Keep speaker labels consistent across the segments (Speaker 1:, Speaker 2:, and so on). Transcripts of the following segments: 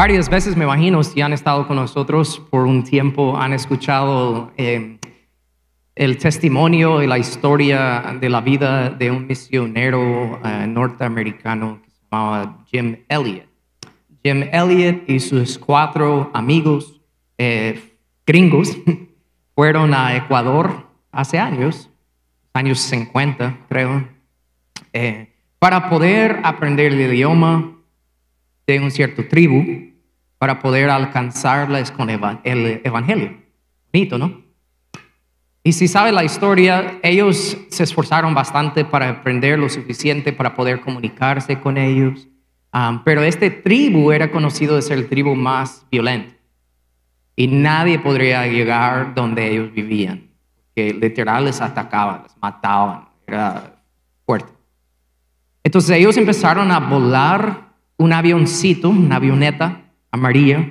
Speaker 1: varias veces, me imagino, si han estado con nosotros por un tiempo, han escuchado eh, el testimonio y la historia de la vida de un misionero eh, norteamericano que se llamaba Jim Elliot. Jim Elliot y sus cuatro amigos eh, gringos fueron a Ecuador hace años, años 50 creo, para poder aprender el idioma de un cierto tribu, para poder alcanzarles con el evangelio. Bonito, ¿no? Y si sabe la historia, ellos se esforzaron bastante para aprender lo suficiente para poder comunicarse con ellos. Pero este tribu era conocido de ser el tribu más violento. Y nadie podría llegar donde ellos vivían. Que literal les atacaban, les mataban. Era fuerte. Entonces ellos empezaron a volar un avioncito, una avioneta amarilla,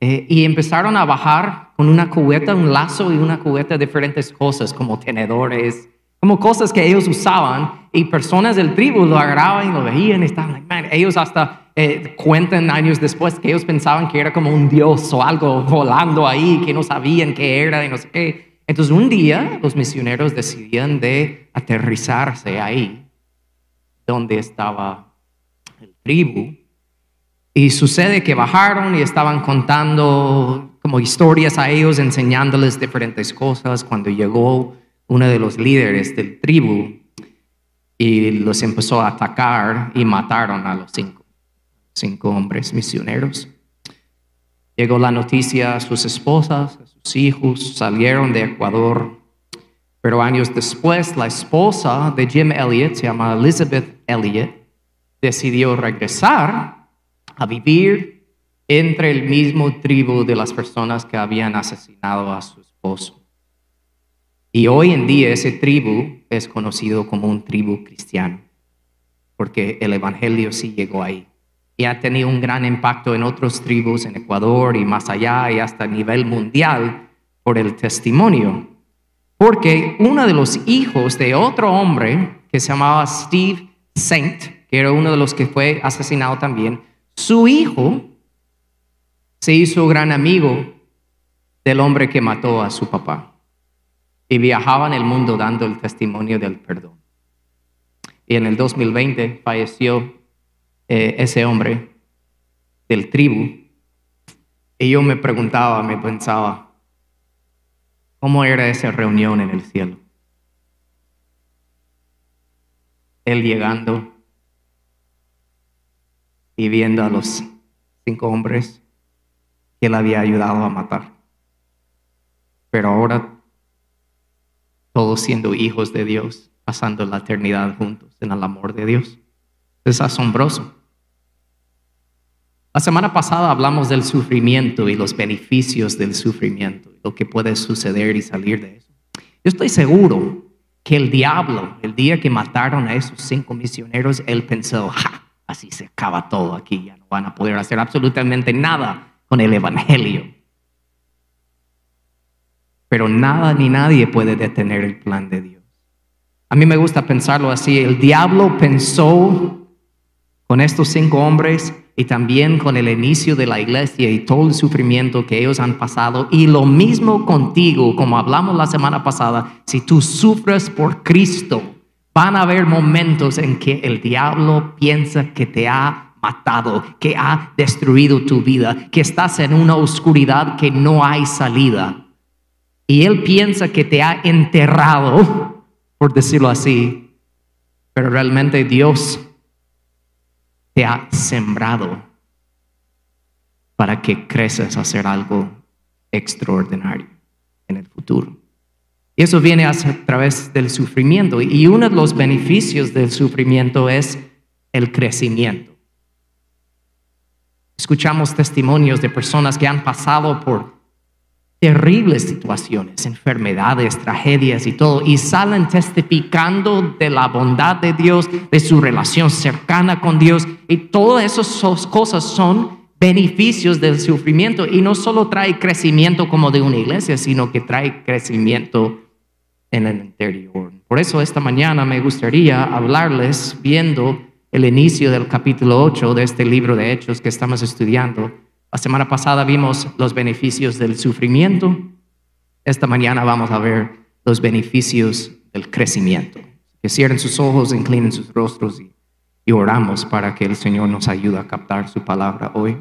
Speaker 1: eh, y empezaron a bajar con una cubeta, un lazo y una cubeta de diferentes cosas, como tenedores, como cosas que ellos usaban, y personas del tribu lo agarraban y lo veían y estaban, man, ellos hasta eh, cuentan años después que ellos pensaban que era como un dios o algo volando ahí, que no sabían qué era y no sé qué. Entonces un día los misioneros decidían de aterrizarse ahí, donde estaba el tribu, y sucede que bajaron y estaban contando como historias a ellos, enseñándoles diferentes cosas. Cuando llegó uno de los líderes del tribu y los empezó a atacar y mataron a los cinco, cinco hombres misioneros. Llegó la noticia a sus esposas, a sus hijos, salieron de Ecuador. Pero años después, la esposa de Jim Elliot, se llama Elizabeth Elliot, decidió regresar a vivir entre el mismo tribu de las personas que habían asesinado a su esposo. Y hoy en día ese tribu es conocido como un tribu cristiano, porque el Evangelio sí llegó ahí. Y ha tenido un gran impacto en otras tribus en Ecuador y más allá y hasta a nivel mundial por el testimonio. Porque uno de los hijos de otro hombre que se llamaba Steve Saint, que era uno de los que fue asesinado también, su hijo se hizo gran amigo del hombre que mató a su papá y viajaba en el mundo dando el testimonio del perdón. Y en el 2020 falleció eh, ese hombre del tribu y yo me preguntaba, me pensaba, ¿cómo era esa reunión en el cielo? Él llegando y viendo a los cinco hombres que él había ayudado a matar. Pero ahora, todos siendo hijos de Dios, pasando la eternidad juntos en el amor de Dios. Es asombroso. La semana pasada hablamos del sufrimiento y los beneficios del sufrimiento, lo que puede suceder y salir de eso. Yo estoy seguro que el diablo, el día que mataron a esos cinco misioneros, él pensó, ¡ja! Así se acaba todo aquí, ya no van a poder hacer absolutamente nada con el Evangelio. Pero nada ni nadie puede detener el plan de Dios. A mí me gusta pensarlo así, el diablo pensó con estos cinco hombres y también con el inicio de la iglesia y todo el sufrimiento que ellos han pasado. Y lo mismo contigo, como hablamos la semana pasada, si tú sufres por Cristo, Van a haber momentos en que el diablo piensa que te ha matado, que ha destruido tu vida, que estás en una oscuridad que no hay salida. Y él piensa que te ha enterrado, por decirlo así, pero realmente Dios te ha sembrado para que creces a hacer algo extraordinario en el futuro. Y eso viene a través del sufrimiento. Y uno de los beneficios del sufrimiento es el crecimiento. Escuchamos testimonios de personas que han pasado por terribles situaciones, enfermedades, tragedias y todo, y salen testificando de la bondad de Dios, de su relación cercana con Dios, y todas esas cosas son beneficios del sufrimiento, y no solo trae crecimiento como de una iglesia, sino que trae crecimiento en el interior. Por eso esta mañana me gustaría hablarles viendo el inicio del capítulo 8 de este libro de Hechos que estamos estudiando, La semana pasada vimos los beneficios del sufrimiento. Esta mañana vamos a ver los beneficios del crecimiento. Que cierren sus ojos, inclinen sus rostros y, y oramos para que el Señor nos ayude a captar su palabra hoy.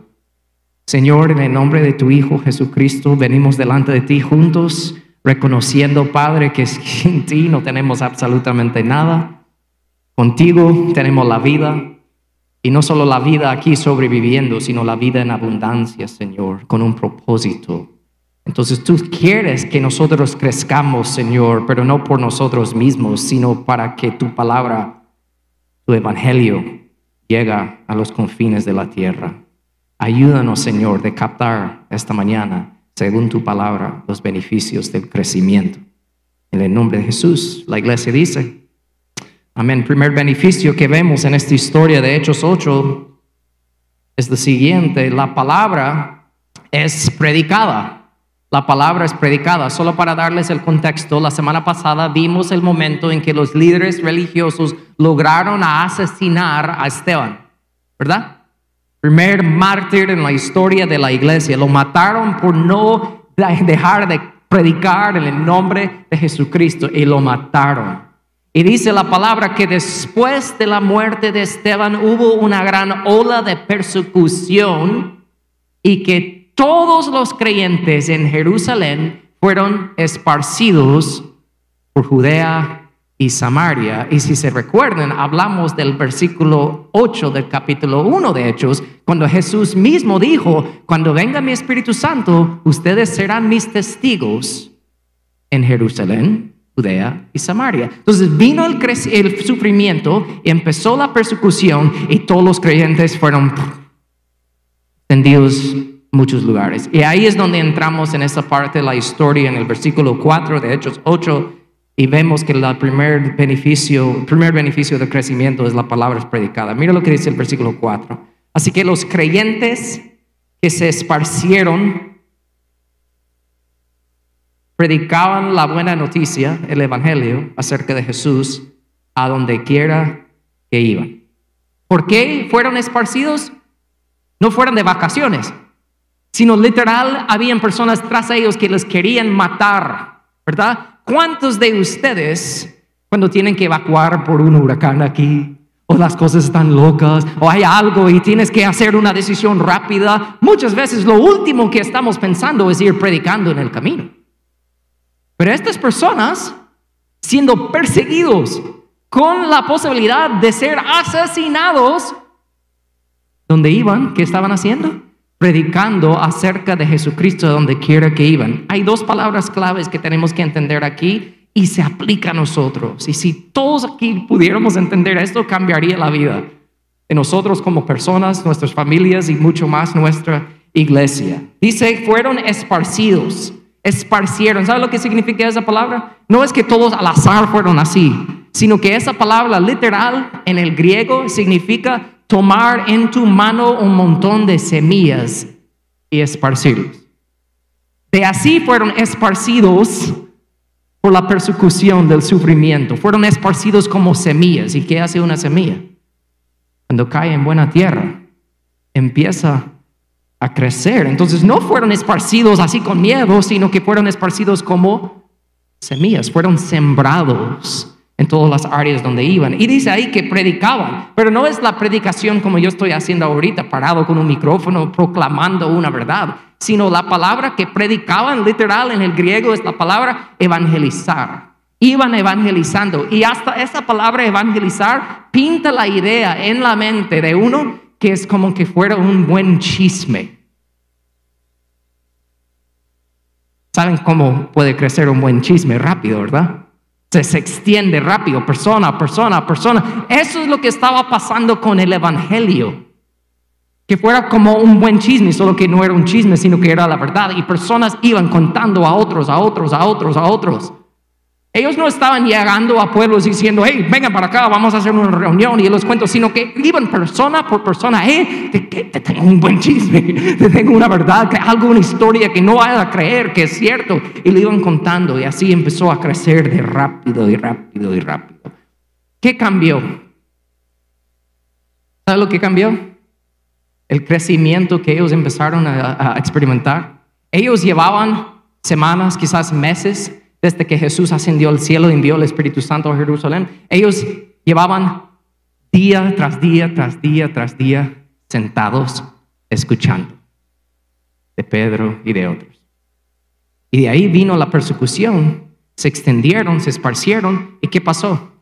Speaker 1: Señor, en el nombre de tu Hijo Jesucristo, venimos delante de ti juntos, reconociendo, Padre, que sin ti no tenemos absolutamente nada. Contigo tenemos la vida, y no solo la vida aquí sobreviviendo, sino la vida en abundancia, Señor, con un propósito. Entonces tú quieres que nosotros crezcamos, Señor, pero no por nosotros mismos, sino para que tu palabra, tu evangelio, llegue a los confines de la tierra. Ayúdanos, Señor, de captar esta mañana, según tu palabra, los beneficios del crecimiento. En el nombre de Jesús, la iglesia dice, Amén. Primer beneficio que vemos en esta historia de Hechos 8 es lo siguiente. La palabra es predicada. La palabra es predicada. Solo para darles el contexto, la semana pasada vimos el momento en que los líderes religiosos lograron asesinar a Esteban, ¿verdad? Primer mártir en la historia de la iglesia. Lo mataron por no dejar de predicar en el nombre de Jesucristo y lo mataron. Y dice la palabra que después de la muerte de Esteban hubo una gran ola de persecución y que todos los creyentes en Jerusalén fueron esparcidos por Judea y Samaria. Y si se recuerdan, hablamos del versículo 8 del capítulo 1 de Hechos, cuando Jesús mismo dijo, cuando venga mi Espíritu Santo, ustedes serán mis testigos en Jerusalén, Judea y Samaria. Entonces vino el, sufrimiento y empezó la persecución y todos los creyentes fueron tendidos muchos lugares. Y ahí es donde entramos en esa parte de la historia, en el versículo 4 de Hechos 8, y vemos que el primer beneficio, primer beneficio del crecimiento es la palabra predicada. Mira lo que dice el versículo 4. Así que los creyentes que se esparcieron predicaban la buena noticia, el Evangelio, acerca de Jesús a donde quiera que iban. ¿Por qué fueron esparcidos? No fueron de vacaciones, sino literal habían personas tras ellos que les querían matar, ¿verdad? ¿Cuántos de ustedes, cuando tienen que evacuar por un huracán aquí, o las cosas están locas, o hay algo y tienes que hacer una decisión rápida, muchas veces lo último que estamos pensando es ir predicando en el camino. Pero estas personas, siendo perseguidos con la posibilidad de ser asesinados, ¿dónde iban? ¿Qué estaban haciendo? Predicando acerca de Jesucristo donde quiera que iban. Hay dos palabras claves que tenemos que entender aquí y se aplica a nosotros. Y si todos aquí pudiéramos entender esto, cambiaría la vida de nosotros como personas, nuestras familias y mucho más nuestra iglesia. Dice, fueron esparcidos esparcieron. ¿Sabe lo que significa esa palabra? No es que todos al azar fueron así, sino que esa palabra literal en el griego significa tomar en tu mano un montón de semillas y esparcirlos. De así fueron esparcidos por la persecución del sufrimiento. Fueron esparcidos como semillas. ¿Y qué hace una semilla? Cuando cae en buena tierra, empieza a crecer. Entonces no fueron esparcidos así con miedo, sino que fueron esparcidos como semillas, fueron sembrados en todas las áreas donde iban. Y dice ahí que predicaban, pero no es la predicación como yo estoy haciendo ahorita, parado con un micrófono proclamando una verdad, sino la palabra que predicaban literal en el griego es la palabra evangelizar. Iban evangelizando y hasta esa palabra evangelizar pinta la idea en la mente de uno que es como que fuera un buen chisme. ¿Saben cómo puede crecer un buen chisme rápido, verdad? Se, extiende rápido, persona persona persona. Eso es lo que estaba pasando con el Evangelio. Que fuera como un buen chisme, solo que no era un chisme, sino que era la verdad. Y personas iban contando a otros, a otros, a otros, a otros. Ellos no estaban llegando a pueblos diciendo, hey, vengan para acá, vamos a hacer una reunión y los cuentos, sino que iban persona por persona, hey, te, tengo un buen chisme, te tengo una verdad, algo, una historia que no hay a creer que es cierto. Y le iban contando y así empezó a crecer de rápido y rápido y rápido. ¿Qué cambió? ¿Sabes lo que cambió? el crecimiento que ellos empezaron a experimentar. Ellos llevaban semanas, quizás meses, desde que Jesús ascendió al cielo y envió el Espíritu Santo a Jerusalén. Ellos llevaban día tras día, tras día, tras día, sentados escuchando de Pedro y de otros. Y de ahí vino la persecución, se extendieron, se esparcieron, ¿y qué pasó?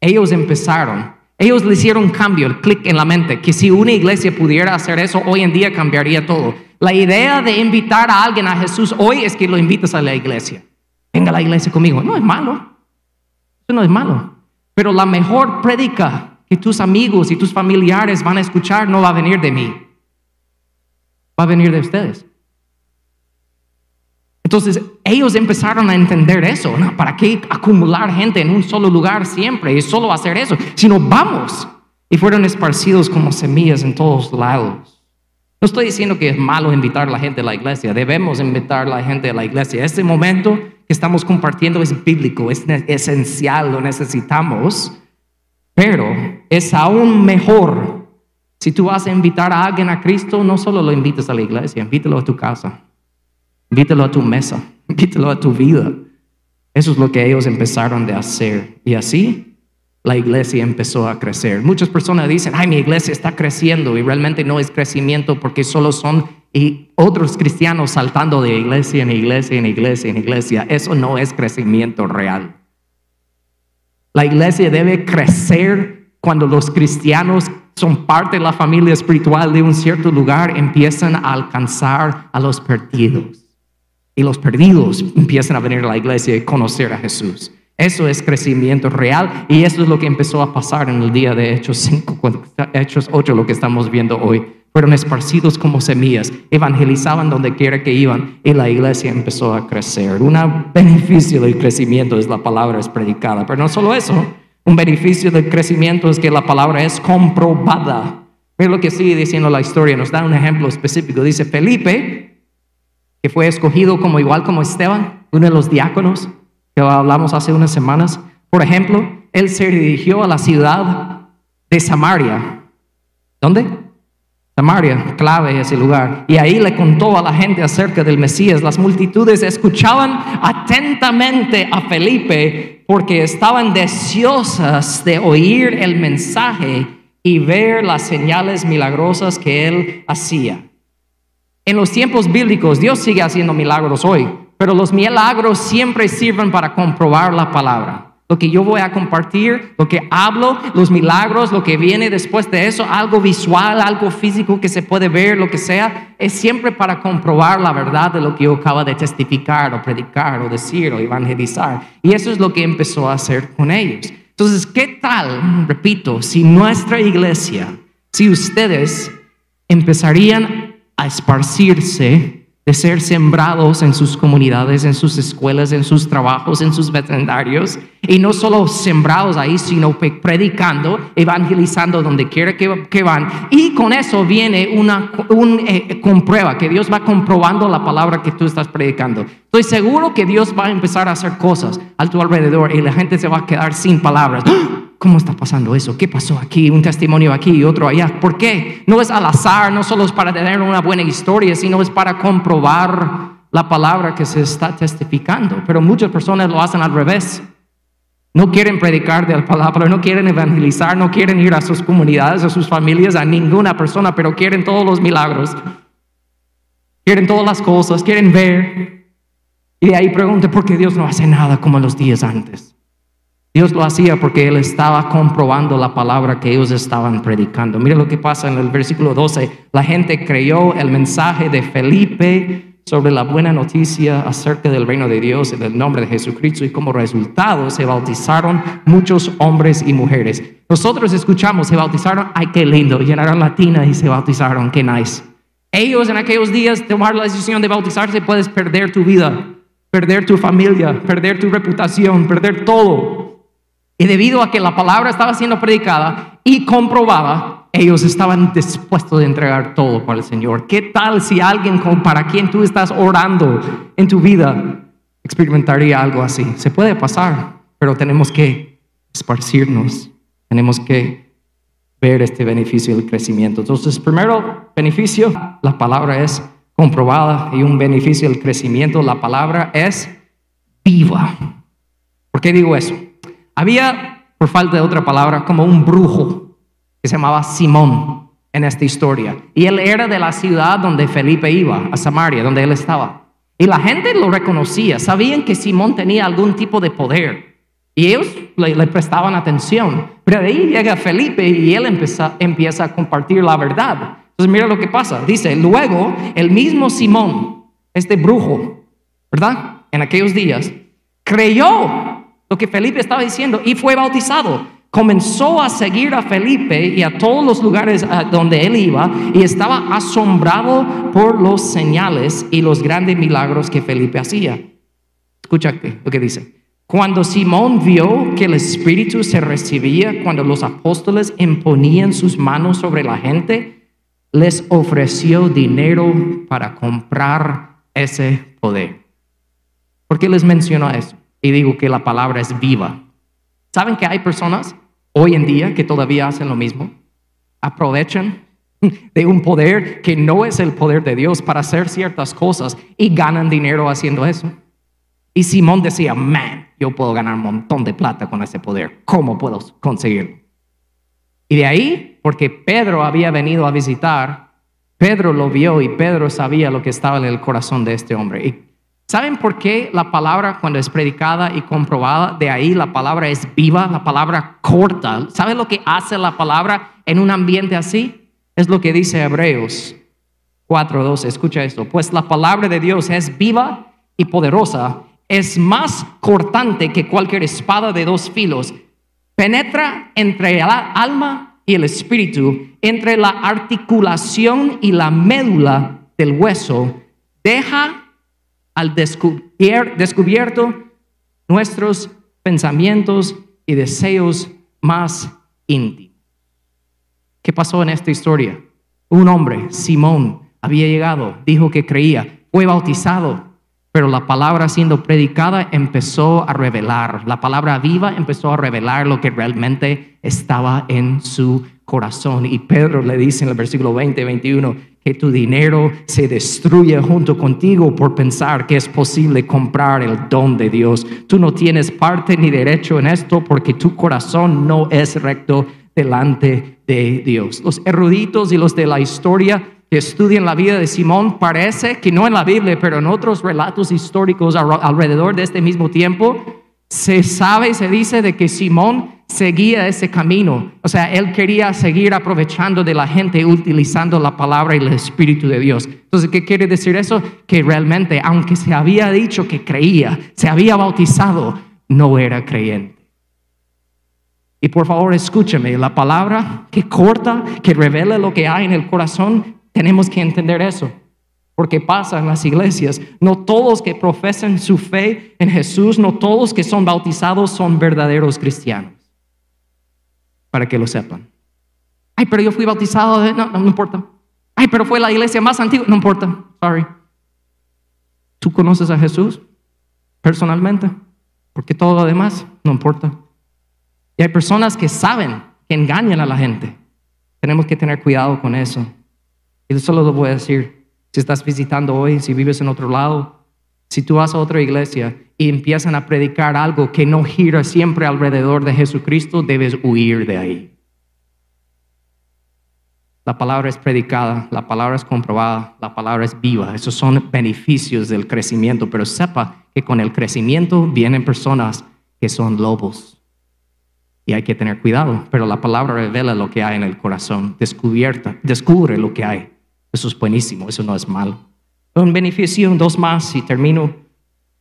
Speaker 1: Ellos empezaron, ellos le hicieron un cambio, el clic en la mente, que si una iglesia pudiera hacer eso, hoy en día cambiaría todo. La idea de invitar a alguien a Jesús hoy es que lo invitas a la iglesia. Venga a la iglesia conmigo. No es malo. Eso no es malo. Pero la mejor prédica que tus amigos y tus familiares van a escuchar no va a venir de mí. Va a venir de ustedes. Entonces ellos empezaron a entender eso. ¿Para qué acumular gente en un solo lugar siempre y solo hacer eso? Sino vamos. Y fueron esparcidos como semillas en todos lados. No estoy diciendo que es malo invitar a la gente a la iglesia, debemos invitar a la gente a la iglesia. Este momento que estamos compartiendo es bíblico, es esencial, lo necesitamos, pero es aún mejor si tú vas a invitar a alguien a Cristo, no solo lo invites a la iglesia, invítalo a tu casa. Invítalo a tu mesa, invítalo a tu vida. Eso es lo que ellos empezaron de hacer. Y así la iglesia empezó a crecer. Muchas personas dicen, ay, mi iglesia está creciendo y realmente no es crecimiento porque solo son otros cristianos saltando de iglesia en iglesia en iglesia en iglesia. Eso no es crecimiento real. La iglesia debe crecer cuando los cristianos son parte de la familia espiritual de un cierto lugar, empiezan a alcanzar a los perdidos y los perdidos empiezan a venir a la iglesia y conocer a Jesús. Eso es crecimiento real y eso es lo que empezó a pasar en el día de Hechos 5, Hechos 8, lo que estamos viendo hoy. Fueron esparcidos como semillas, evangelizaban donde quiera que iban y la iglesia empezó a crecer. Un beneficio del crecimiento es la palabra es predicada, pero no solo eso, un beneficio del crecimiento es que la palabra es comprobada. Mira lo que sigue diciendo la historia, nos da un ejemplo específico. Dice Felipe, que fue escogido como igual como Esteban, uno de los diáconos que hablamos hace unas semanas. Por ejemplo, él se dirigió a la ciudad de Samaria. ¿Dónde? Samaria, clave ese lugar. Y ahí le contó a la gente acerca del Mesías. Las multitudes escuchaban atentamente a Felipe porque estaban deseosas de oír el mensaje y ver las señales milagrosas que él hacía. En los tiempos bíblicos Dios sigue haciendo milagros hoy, pero los milagros siempre sirven para comprobar la palabra. Lo que yo voy a compartir, lo que hablo, los milagros, lo que viene después de eso, algo visual, algo físico que se puede ver, lo que sea, es siempre para comprobar la verdad de lo que yo acabo de testificar o predicar o decir o evangelizar. Y eso es lo que empezó a hacer con ellos. Entonces, ¿qué tal, repito, si nuestra iglesia, si ustedes empezarían a esparcirse, de ser sembrados en sus comunidades, en sus escuelas, en sus trabajos, en sus vecindarios, y no solo sembrados ahí, sino predicando, evangelizando donde quiera que, van. Y con eso viene una un, eh, comprueba, que Dios va comprobando la palabra que tú estás predicando. Estoy seguro que Dios va a empezar a hacer cosas a tu alrededor y la gente se va a quedar sin palabras. ¿Cómo está pasando eso? ¿Qué pasó aquí? Un testimonio aquí y otro allá. ¿Por qué? No es al azar, no solo es para tener una buena historia, sino es para comprobar la palabra que se está testificando. Pero muchas personas lo hacen al revés. No quieren predicar de la palabra, no quieren evangelizar, no quieren ir a sus comunidades, a sus familias, a ninguna persona, pero quieren todos los milagros. Quieren todas las cosas, quieren ver. Y de ahí pregunte por qué Dios no hace nada como los días antes. Dios lo hacía porque Él estaba comprobando la palabra que ellos estaban predicando. Mira lo que pasa en el versículo 12. La gente creyó el mensaje de Felipe sobre la buena noticia acerca del reino de Dios y del nombre de Jesucristo y como resultado se bautizaron muchos hombres y mujeres. Nosotros escuchamos, se bautizaron, ay qué lindo, llenaron la tina y se bautizaron, qué nice. Ellos en aquellos días tomar la decisión de bautizarse puedes perder tu vida, perder tu familia, perder tu reputación, perder todo. Y debido a que la palabra estaba siendo predicada y comprobada, ellos estaban dispuestos a entregar todo para el Señor. ¿Qué tal si alguien para quien tú estás orando en tu vida experimentaría algo así? Se puede pasar, pero tenemos que esparcirnos, tenemos que ver este beneficio del crecimiento. Entonces, primero beneficio, la palabra es comprobada y un beneficio del crecimiento, la palabra es viva. ¿Por qué digo eso? Había, por falta de otra palabra, como un brujo que se llamaba Simón en esta historia. Y él era de la ciudad donde Felipe iba, a Samaria, donde él estaba. Y la gente lo reconocía, sabían que Simón tenía algún tipo de poder. Y ellos le, prestaban atención. Pero de ahí llega Felipe y él empieza, empieza a compartir la verdad. Entonces mira lo que pasa. Dice, luego el mismo Simón, este brujo, ¿verdad? En aquellos días, creyó lo que Felipe estaba diciendo y fue bautizado. Comenzó a seguir a Felipe y a todos los lugares donde él iba y estaba asombrado por los señales y los grandes milagros que Felipe hacía. Escucha lo que dice. Cuando Simón vio que el Espíritu se recibía cuando los apóstoles imponían sus manos sobre la gente, les ofreció dinero para comprar ese poder. ¿Por qué les menciono eso? Y digo que la palabra es viva. ¿Saben que hay personas hoy en día que todavía hacen lo mismo? Aprovechan de un poder que no es el poder de Dios para hacer ciertas cosas y ganan dinero haciendo eso. Y Simón decía, man, yo puedo ganar un montón de plata con ese poder. ¿Cómo puedo conseguirlo? Y de ahí, porque Pedro había venido a visitar, Pedro lo vio y Pedro sabía lo que estaba en el corazón de este hombre. ¿Saben por qué la palabra cuando es predicada y comprobada, de ahí la palabra es viva, la palabra corta? ¿Saben lo que hace la palabra en un ambiente así? Es lo que dice Hebreos 4.12. Escucha esto. Pues la palabra de Dios es viva y poderosa, es más cortante que cualquier espada de dos filos, penetra entre el alma y el espíritu, entre la articulación y la médula del hueso, deja al descubierto nuestros pensamientos y deseos más íntimos. ¿Qué pasó en esta historia? Un hombre, Simón, había llegado, dijo que creía, fue bautizado, pero la palabra siendo predicada empezó a revelar, la palabra viva empezó a revelar lo que realmente estaba en su corazón. Y Pedro le dice en el versículo 20, 21, que tu dinero se destruye junto contigo por pensar que es posible comprar el don de Dios. Tú no tienes parte ni derecho en esto porque tu corazón no es recto delante de Dios. Los eruditos y los de la historia que estudian la vida de Simón parece que no en la Biblia, pero en otros relatos históricos alrededor de este mismo tiempo, se sabe y se dice de que Simón seguía ese camino. O sea, él quería seguir aprovechando de la gente utilizando la palabra y el Espíritu de Dios. Entonces, ¿qué quiere decir eso? Que realmente, aunque se había dicho que creía, se había bautizado, no era creyente. Y por favor, escúcheme, la palabra que corta, que revela lo que hay en el corazón, tenemos que entender eso. Porque pasa en las iglesias. No todos que profesan su fe en Jesús, no todos que son bautizados son verdaderos cristianos para que lo sepan. Ay, pero yo fui bautizado, no, no, importa. Ay, pero fue la iglesia más antigua, no importa, sorry. ¿Tú conoces a Jesús personalmente? Porque todo lo demás no importa. Y hay personas que saben que engañan a la gente. Tenemos que tener cuidado con eso. Y solo lo voy a decir. Si estás visitando hoy, si vives en otro lado, si tú vas a otra iglesia y empiezan a predicar algo que no gira siempre alrededor de Jesucristo, debes huir de ahí. La palabra es predicada, la palabra es comprobada, la palabra es viva. Esos son beneficios del crecimiento, pero sepa que con el crecimiento vienen personas que son lobos. Y hay que tener cuidado, pero la palabra revela lo que hay en el corazón, descubierta, descubre lo que hay. Eso es buenísimo, eso no es malo. Un beneficio, dos más y termino.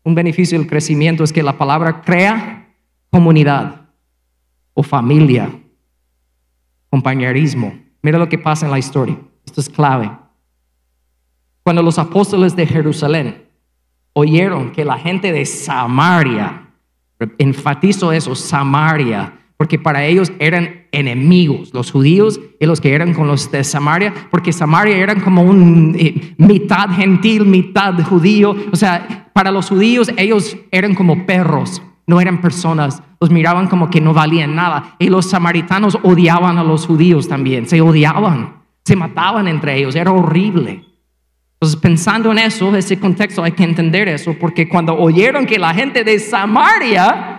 Speaker 1: Un beneficio del crecimiento es que la palabra crea comunidad o familia, compañerismo. Mira lo que pasa en la historia. Esto es clave. Cuando los apóstoles de Jerusalén oyeron que la gente de Samaria, enfatizo eso, Samaria, porque para ellos eran enemigos, los judíos y los que eran con los de Samaria, porque Samaria eran como un eh, mitad gentil, mitad judío, o sea, para los judíos ellos eran como perros, no eran personas, los miraban como que no valían nada. Y los samaritanos odiaban a los judíos también, se odiaban, se mataban entre ellos, era horrible. Entonces, pensando en eso, ese contexto, hay que entender eso, porque cuando oyeron que la gente de Samaria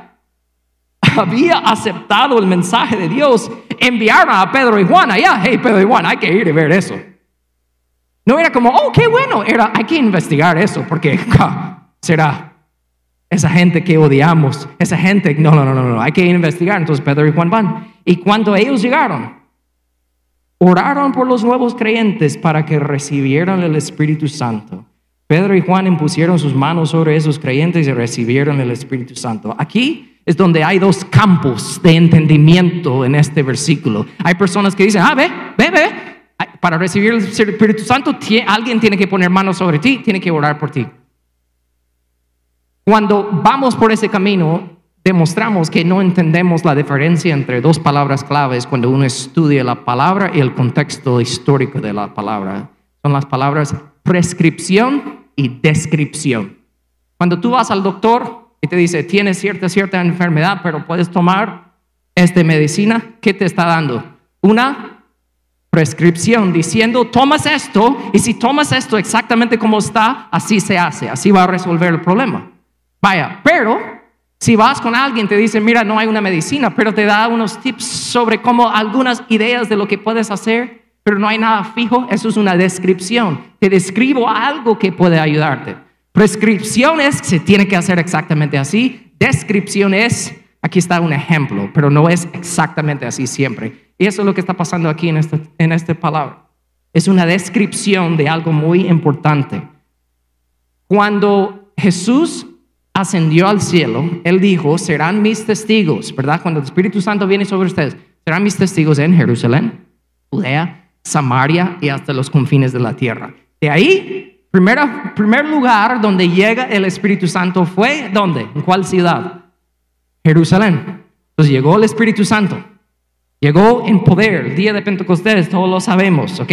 Speaker 1: había aceptado el mensaje de Dios, enviaron a Pedro y Juan allá, hey Pedro y Juan, hay que ir y ver eso. No era como, oh, qué bueno, era, hay que investigar eso, porque será esa gente que odiamos, esa gente, no, no, no, no, no, hay que investigar. Entonces Pedro y Juan van. Y cuando ellos llegaron, oraron por los nuevos creyentes para que recibieran el Espíritu Santo. Pedro y Juan impusieron sus manos sobre esos creyentes y recibieron el Espíritu Santo. Aquí es donde hay dos campos de entendimiento en este versículo. Hay personas que dicen, ah, ve, ve, ve, para recibir el Espíritu Santo alguien tiene que poner manos sobre ti, tiene que orar por ti. Cuando vamos por ese camino, demostramos que no entendemos la diferencia entre dos palabras claves cuando uno estudia la palabra y el contexto histórico de la palabra. Son las palabras prescripción y descripción. Cuando tú vas al doctor y te dice, tienes cierta, cierta enfermedad, pero puedes tomar esta medicina, ¿qué te está dando? Una prescripción diciendo, tomas esto y si tomas esto exactamente como está, así se hace, así va a resolver el problema. Vaya, pero si vas con alguien, te dice, mira, no hay una medicina, pero te da unos tips sobre cómo algunas ideas de lo que puedes hacer, pero no hay nada fijo, eso es una descripción. Te describo algo que puede ayudarte. Prescripción es, se tiene que hacer exactamente así. Descripción es, aquí está un ejemplo, pero no es exactamente así siempre. Y eso es lo que está pasando aquí en esta, en esta palabra. Es una descripción de algo muy importante. Cuando Jesús ascendió al cielo, Él dijo, serán mis testigos, ¿verdad? Cuando el Espíritu Santo viene sobre ustedes, serán mis testigos en Jerusalén, Judea, Samaria y hasta los confines de la tierra. De ahí, primero, primer lugar donde llega el Espíritu Santo fue, ¿dónde? ¿En cuál ciudad? Jerusalén. Entonces llegó el Espíritu Santo. Llegó en poder, el día de Pentecostés, todos lo sabemos, ¿ok?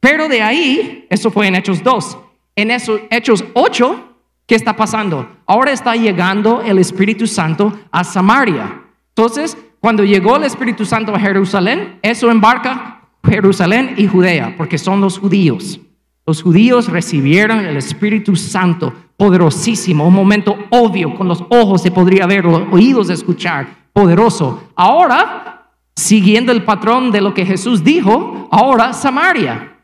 Speaker 1: Pero de ahí, eso fue en Hechos 2. En esos Hechos 8, ¿Qué está pasando? Ahora está llegando el Espíritu Santo a Samaria. Entonces, cuando llegó el Espíritu Santo a Jerusalén, eso embarca Jerusalén y Judea, porque son los judíos. Los judíos recibieron el Espíritu Santo poderosísimo, un momento obvio, con los ojos se podría ver, los oídos escuchar, poderoso. Ahora, siguiendo el patrón de lo que Jesús dijo, ahora Samaria.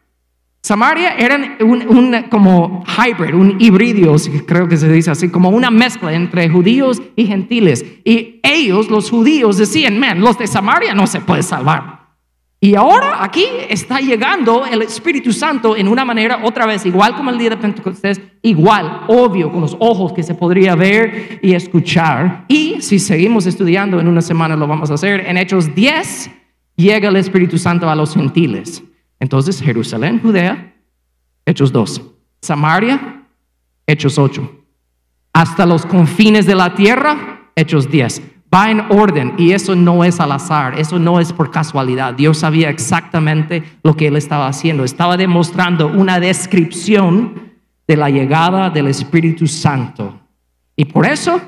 Speaker 1: Samaria eran un, como hybrid, un híbrido, creo que se dice así, como una mezcla entre judíos y gentiles. Y ellos, los judíos, decían, man, los de Samaria no se puede salvar. Y ahora aquí está llegando el Espíritu Santo en una manera, otra vez, igual como el día de Pentecostés, igual, obvio, con los ojos que se podría ver y escuchar. Y si seguimos estudiando en una semana, lo vamos a hacer. En Hechos 10 llega el Espíritu Santo a los gentiles. Entonces, Jerusalén, Judea, Hechos 2. Samaria, Hechos 8. Hasta los confines de la tierra, Hechos 10. Va en orden y eso no es al azar, eso no es por casualidad. Dios sabía exactamente lo que él estaba haciendo. Estaba demostrando una descripción de la llegada del Espíritu Santo. Y por eso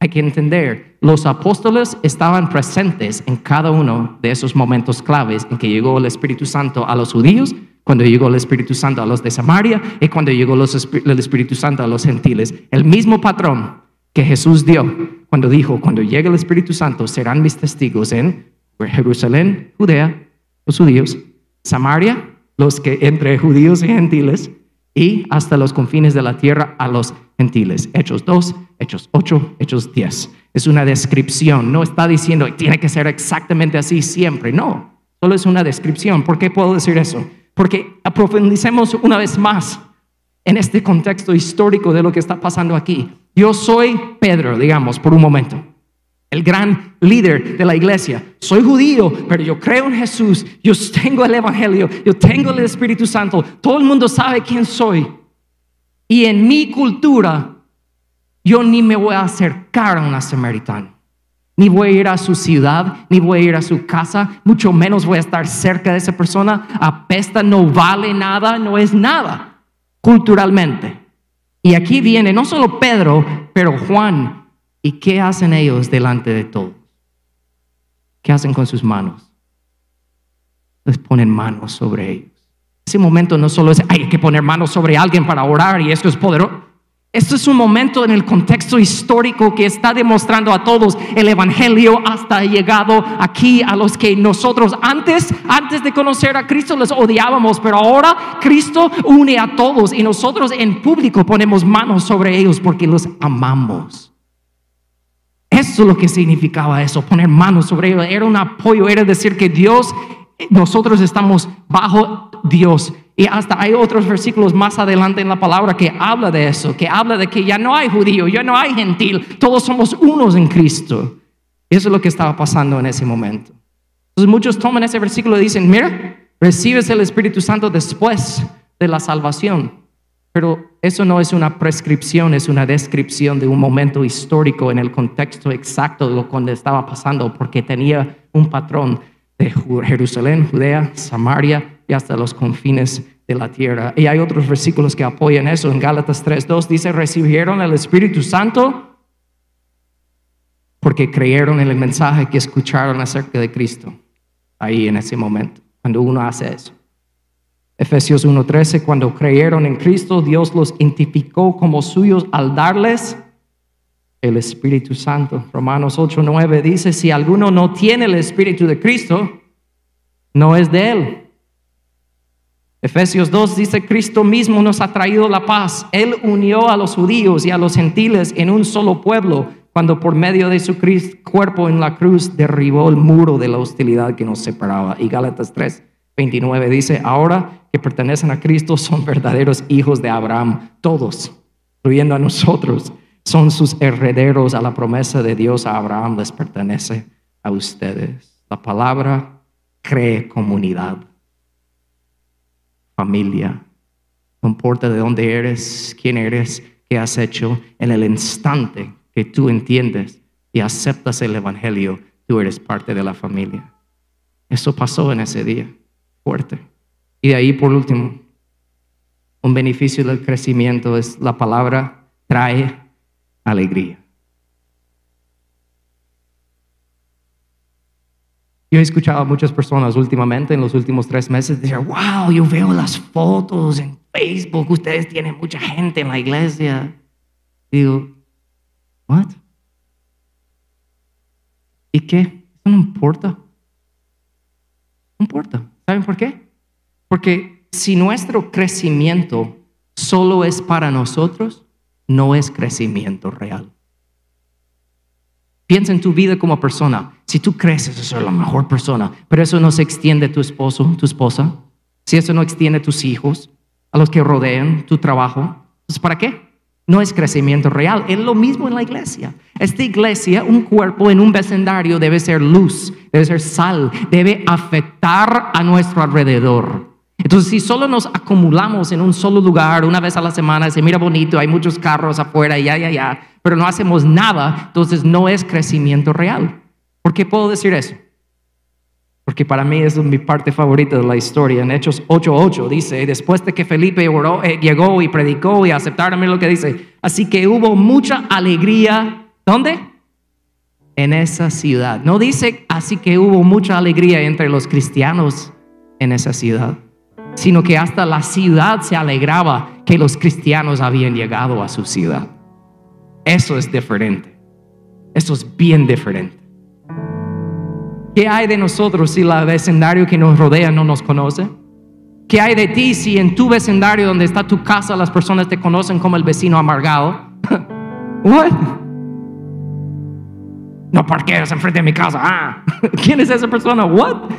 Speaker 1: hay que entender, los apóstoles estaban presentes en cada uno de esos momentos claves en que llegó el Espíritu Santo a los judíos, cuando llegó el Espíritu Santo a los de Samaria y cuando llegó el Espíritu Santo a los gentiles. El mismo patrón que Jesús dio cuando dijo, cuando llegue el Espíritu Santo serán mis testigos en Jerusalén, Judea, los judíos, Samaria, los que entre judíos y gentiles, y hasta los confines de la tierra a los gentiles. Hechos 2, Hechos 8, Hechos 10. Es una descripción, no está diciendo tiene que ser exactamente así siempre, no, solo es una descripción. ¿Por qué puedo decir eso? Porque profundicemos una vez más en este contexto histórico de lo que está pasando aquí. Yo soy Pedro, digamos, por un momento el gran líder de la iglesia. Soy judío, pero yo creo en Jesús, yo tengo el Evangelio, yo tengo el Espíritu Santo, todo el mundo sabe quién soy. Y en mi cultura, yo ni me voy a acercar a una samaritana, ni voy a ir a su ciudad, ni voy a ir a su casa, mucho menos voy a estar cerca de esa persona. Apesta, no vale nada, no es nada culturalmente. Y aquí viene no solo Pedro, pero Juan ¿Y qué hacen ellos delante de todos? ¿Qué hacen con sus manos? Les ponen manos sobre ellos. Ese momento no solo es, hay que poner manos sobre alguien para orar y esto es poderoso. Esto es un momento en el contexto histórico que está demostrando a todos el evangelio hasta llegado aquí a los que nosotros antes antes de conocer a Cristo les odiábamos, pero ahora Cristo une a todos y nosotros en público ponemos manos sobre ellos porque los amamos. Eso es lo que significaba eso, poner manos sobre ellos. Era un apoyo, era decir que Dios, nosotros estamos bajo Dios. Y hasta hay otros versículos más adelante en la palabra que habla de eso, que habla de que ya no hay judío, ya no hay gentil, todos somos unos en Cristo. Eso es lo que estaba pasando en ese momento. Entonces muchos toman ese versículo y dicen, mira, recibes el Espíritu Santo después de la salvación. Pero eso no es una prescripción, es una descripción de un momento histórico en el contexto exacto de lo que estaba pasando, porque tenía un patrón Jerusalén, Judea, Samaria y hasta los confines de la tierra. Y hay otros versículos que apoyan eso. En Gálatas 3.2 dice, recibieron el Espíritu Santo porque creyeron en el mensaje que escucharon acerca de Cristo. Ahí en ese momento, cuando uno hace eso. Efesios 1.13, cuando creyeron en Cristo, Dios los identificó como suyos al darles el Espíritu Santo. Romanos 8.9 dice, si alguno no tiene el Espíritu de Cristo, no es de él. Efesios 2 dice, Cristo mismo nos ha traído la paz. Él unió a los judíos y a los gentiles en un solo pueblo, cuando por medio de su cuerpo en la cruz derribó el muro de la hostilidad que nos separaba. Y Gálatas 3, 29 dice, ahora que pertenecen a Cristo son verdaderos hijos de Abraham, todos, incluyendo a nosotros, son sus herederos a la promesa de Dios a Abraham, les pertenece a ustedes. La palabra cree comunidad, familia, no importa de dónde eres, quién eres, qué has hecho, en el instante que tú entiendes y aceptas el Evangelio, tú eres parte de la familia. Eso pasó en ese día fuerte. Y de ahí, por último, un beneficio del crecimiento es la palabra trae alegría. Yo he escuchado a muchas personas últimamente, en los últimos tres meses, decir, wow, yo veo las fotos en Facebook, ustedes tienen mucha gente en la iglesia. digo, what? ¿Y qué? Eso no importa. No importa. ¿Saben por qué? Porque si nuestro crecimiento solo es para nosotros, no es crecimiento real. Piensa en tu vida como persona. Si tú creces a ser la mejor persona, pero eso no se extiende a tu esposo, tu esposa, si eso no extiende a tus hijos, a los que rodean tu trabajo, entonces ¿para qué? No es crecimiento real. Es lo mismo en la iglesia. Esta iglesia, un cuerpo en un vecindario debe ser luz, debe ser sal, debe afectar a nuestro alrededor. Entonces, si solo nos acumulamos en un solo lugar una vez a la semana, se mira bonito, hay muchos carros afuera, ya, ya, ya, pero no hacemos nada, entonces no es crecimiento real. ¿Por qué puedo decir eso? Porque para mí es mi parte favorita de la historia. En Hechos 8:8 dice, después de que Felipe eh, llegó y predicó y aceptaron lo que dice, así que hubo mucha alegría. ¿Dónde? En esa ciudad. No dice así que hubo mucha alegría entre los cristianos en esa ciudad, sino que hasta la ciudad se alegraba que los cristianos habían llegado a su ciudad. Eso es diferente. Eso es bien diferente. ¿Qué hay de nosotros si el vecindario que nos rodea no nos conoce? ¿Qué hay de ti si en tu vecindario donde está tu casa las personas te conocen como el vecino amargado? What? No parqueas enfrente de mi casa. Ah. ¿Quién es esa persona? What?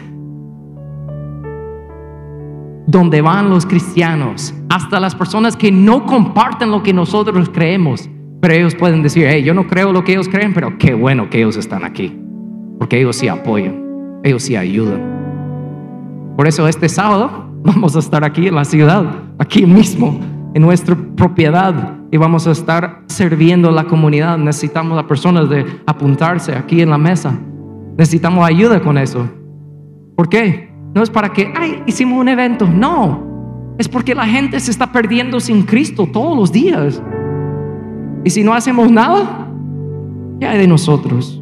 Speaker 1: Donde van los cristianos, hasta las personas que no comparten lo que nosotros creemos, pero ellos pueden decir, hey, yo no creo lo que ellos creen, pero qué bueno que ellos están aquí porque ellos sí apoyan, ellos sí ayudan. Por eso este sábado vamos a estar aquí en la ciudad, aquí mismo, en nuestra propiedad, y vamos a estar sirviendo a la comunidad. Necesitamos a personas de apuntarse aquí en la mesa. Necesitamos ayuda con eso. ¿Por qué? No es para que, ay, hicimos un evento. No, es porque la gente se está perdiendo sin Cristo todos los días. Y si no hacemos nada, ¿qué hay de nosotros?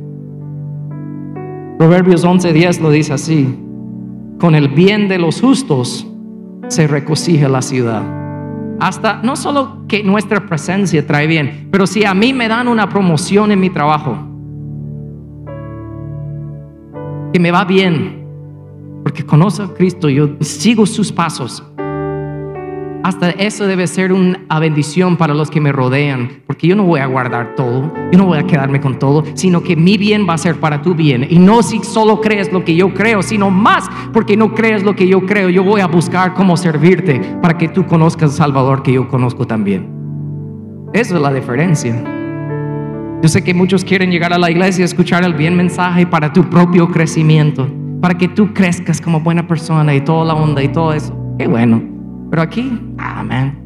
Speaker 1: Proverbios 11:10 lo dice así, con el bien de los justos se recocija la ciudad. Hasta no solo que nuestra presencia trae bien, pero si a mí me dan una promoción en mi trabajo, que me va bien, porque conozco a Cristo, yo sigo sus pasos, hasta eso debe ser una bendición para los que me rodean, porque yo no voy a guardar todo, yo no voy a quedarme con todo, sino que mi bien va a ser para tu bien. Y no si solo crees lo que yo creo, sino más porque no crees lo que yo creo, yo voy a buscar cómo servirte para que tú conozcas al Salvador que yo conozco también. Esa es la diferencia. Yo sé que muchos quieren llegar a la iglesia y escuchar el bien mensaje para tu propio crecimiento, para que tú crezcas como buena persona y toda la onda y todo eso. Qué bueno. Pero aquí, amén.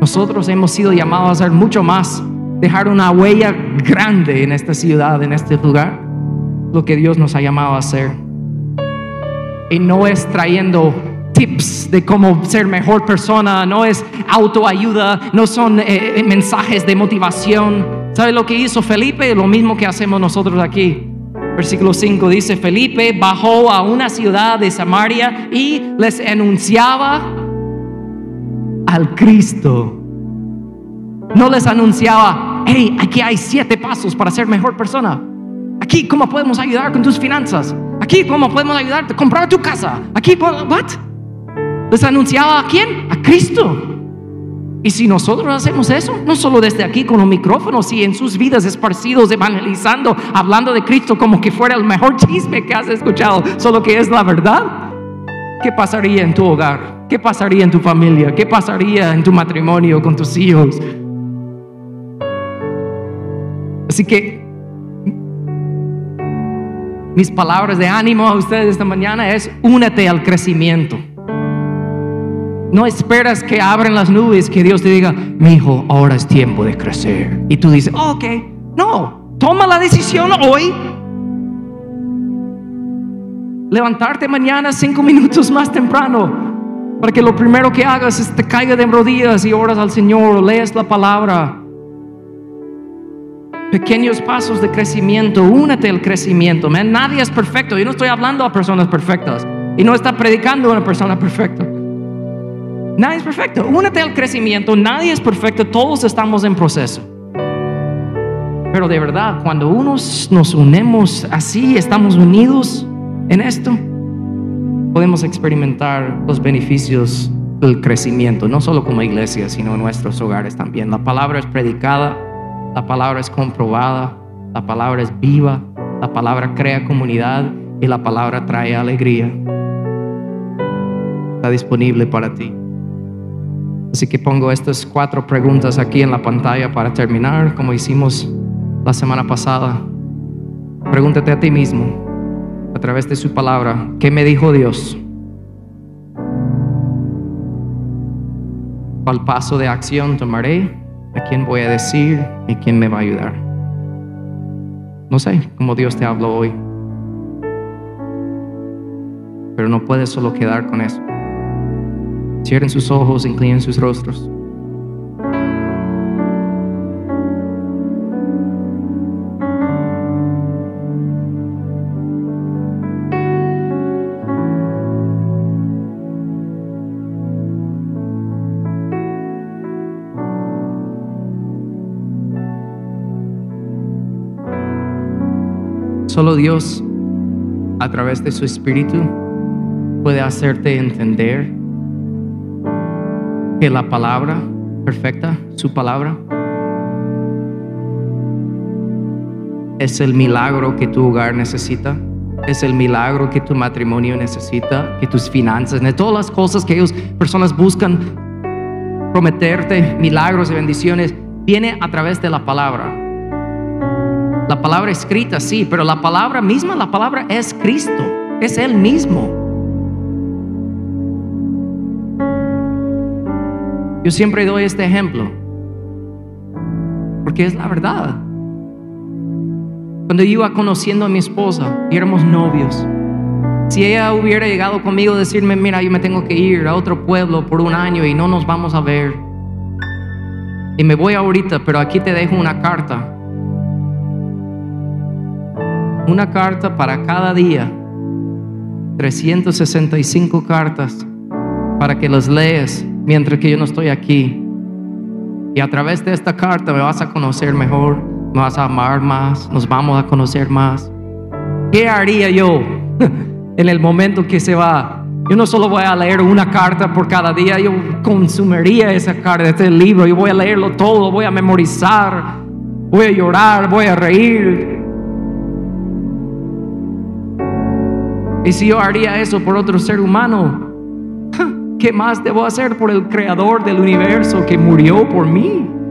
Speaker 1: Nosotros hemos sido llamados a hacer mucho más, dejar una huella grande en esta ciudad, en este lugar, lo que Dios nos ha llamado a hacer. Y no es trayendo tips de cómo ser mejor persona, no es autoayuda, no son eh, eh, mensajes de motivación. ¿Sabe lo que hizo Felipe? Lo mismo que hacemos nosotros aquí. Versículo 5 dice, Felipe bajó a una ciudad de Samaria y les anunciaba al Cristo. No les anunciaba, hey, aquí hay siete pasos para ser mejor persona. Aquí, ¿cómo podemos ayudar con tus finanzas? Aquí, ¿cómo podemos ayudarte a comprar tu casa? Aquí, ¿what? Les anunciaba a quién? A Cristo. Y si nosotros hacemos eso, no solo desde aquí con los micrófonos, y en sus vidas esparcidos, evangelizando, hablando de Cristo como que fuera el mejor chisme que has escuchado, solo que es la verdad, ¿qué pasaría en tu hogar? ¿Qué pasaría en tu familia? ¿Qué pasaría en tu matrimonio con tus hijos? Así que mis palabras de ánimo a ustedes esta mañana es únete al crecimiento. No esperas que abran las nubes, que Dios te diga, mi hijo, ahora es tiempo de crecer. Y tú dices, oh, ok, no, toma la decisión hoy. Levantarte mañana cinco minutos más temprano para que lo primero que hagas es te caiga de rodillas y oras al Señor, o lees la palabra. Pequeños pasos de crecimiento, únete al crecimiento. Nadie es perfecto. Yo no estoy hablando a personas perfectas. Y no está predicando a una persona perfecta. Nadie es perfecto. Únete al crecimiento. Nadie es perfecto. Todos estamos en proceso. Pero de verdad, cuando unos nos unemos así, estamos unidos en esto, podemos experimentar los beneficios del crecimiento, no solo como iglesia, sino en nuestros hogares también. La palabra es predicada, la palabra es comprobada, la palabra es viva, la palabra crea comunidad y la palabra trae alegría. Está disponible para ti. Así que pongo estas cuatro preguntas aquí en la pantalla para terminar, como hicimos la semana pasada. Pregúntate a ti mismo, a través de su palabra. ¿Qué me dijo Dios? ¿Cuál paso de acción tomaré? ¿A quién voy a decir? ¿Y quién me va a ayudar? No sé cómo Dios te habló hoy. Pero no puedes solo quedar con eso. Cierren sus ojos, inclinen sus rostros. Solo Dios, a través de su Espíritu, puede hacerte entender que la palabra perfecta, su palabra, es el milagro que tu hogar necesita, es el milagro que tu matrimonio necesita, que tus finanzas, de todas las cosas que ellos, personas buscan prometerte, milagros y bendiciones, viene a través de la palabra. La palabra escrita, sí, pero la palabra misma, la palabra es Cristo, es Él mismo. Yo siempre doy este ejemplo, porque es la verdad. Cuando iba conociendo a mi esposa y éramos novios, si ella hubiera llegado conmigo a decirme, mira, yo me tengo que ir a otro pueblo por un año y no nos vamos a ver, y me voy ahorita, pero aquí te dejo una carta una carta para cada día, 365 cartas para que las leas mientras que yo no estoy aquí. Y a través de esta carta me vas a conocer mejor, me vas a amar más, nos vamos a conocer más. ¿Qué haría yo en el momento que se va? Yo no solo voy a leer una carta por cada día, yo consumiría esa carta, este libro, yo voy a leerlo todo, voy a memorizar, voy a llorar, voy a reír. Y si yo haría eso por otro ser humano, ¿qué más debo hacer por el creador del universo que murió por mí?